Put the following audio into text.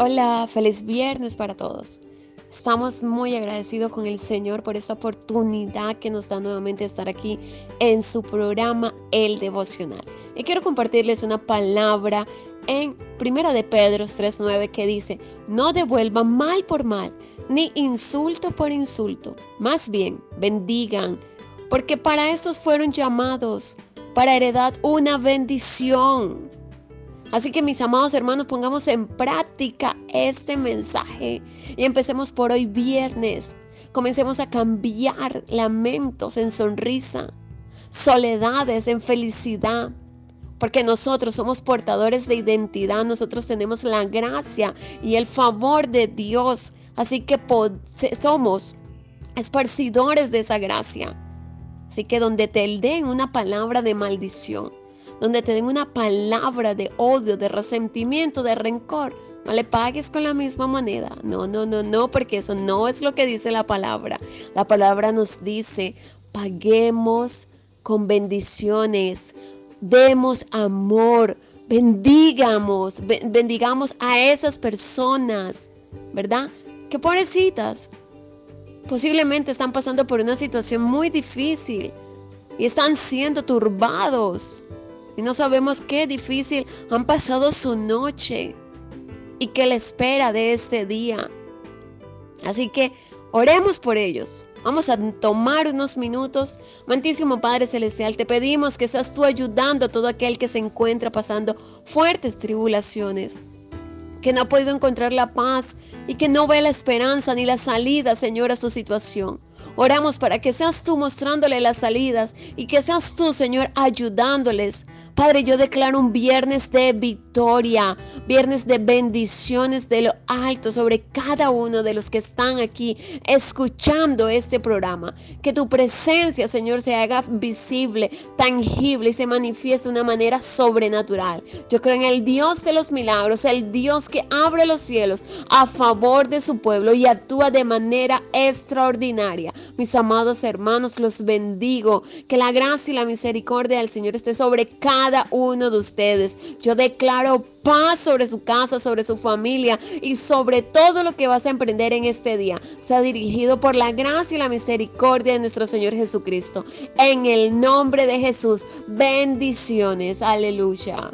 Hola, feliz viernes para todos. Estamos muy agradecidos con el Señor por esta oportunidad que nos da nuevamente estar aquí en su programa El Devocional. Y quiero compartirles una palabra en Primera de Pedro 3:9 que dice: "No devuelvan mal por mal, ni insulto por insulto, más bien bendigan, porque para estos fueron llamados, para heredar una bendición." Así que mis amados hermanos, pongamos en práctica este mensaje y empecemos por hoy viernes. Comencemos a cambiar lamentos en sonrisa, soledades en felicidad, porque nosotros somos portadores de identidad, nosotros tenemos la gracia y el favor de Dios, así que somos esparcidores de esa gracia. Así que donde te den una palabra de maldición, donde te una palabra de odio, de resentimiento, de rencor, no le pagues con la misma moneda. No, no, no, no, porque eso no es lo que dice la palabra. La palabra nos dice, paguemos con bendiciones, demos amor, bendigamos, bendigamos a esas personas, ¿verdad? Que pobrecitas, posiblemente están pasando por una situación muy difícil y están siendo turbados y no sabemos qué difícil han pasado su noche y qué le espera de este día. Así que oremos por ellos. Vamos a tomar unos minutos. Mantísimo Padre Celestial, te pedimos que seas tú ayudando a todo aquel que se encuentra pasando fuertes tribulaciones, que no ha podido encontrar la paz y que no ve la esperanza ni la salida, Señor, a su situación. Oramos para que seas tú mostrándole las salidas y que seas tú, Señor, ayudándoles Padre, yo declaro un viernes de victoria, viernes de bendiciones de lo alto sobre cada uno de los que están aquí escuchando este programa. Que tu presencia, Señor, se haga visible, tangible y se manifieste de una manera sobrenatural. Yo creo en el Dios de los milagros, el Dios que abre los cielos a favor de su pueblo y actúa de manera extraordinaria. Mis amados hermanos, los bendigo. Que la gracia y la misericordia del Señor esté sobre cada cada uno de ustedes. Yo declaro paz sobre su casa, sobre su familia y sobre todo lo que vas a emprender en este día. Sea dirigido por la gracia y la misericordia de nuestro Señor Jesucristo. En el nombre de Jesús, bendiciones. Aleluya.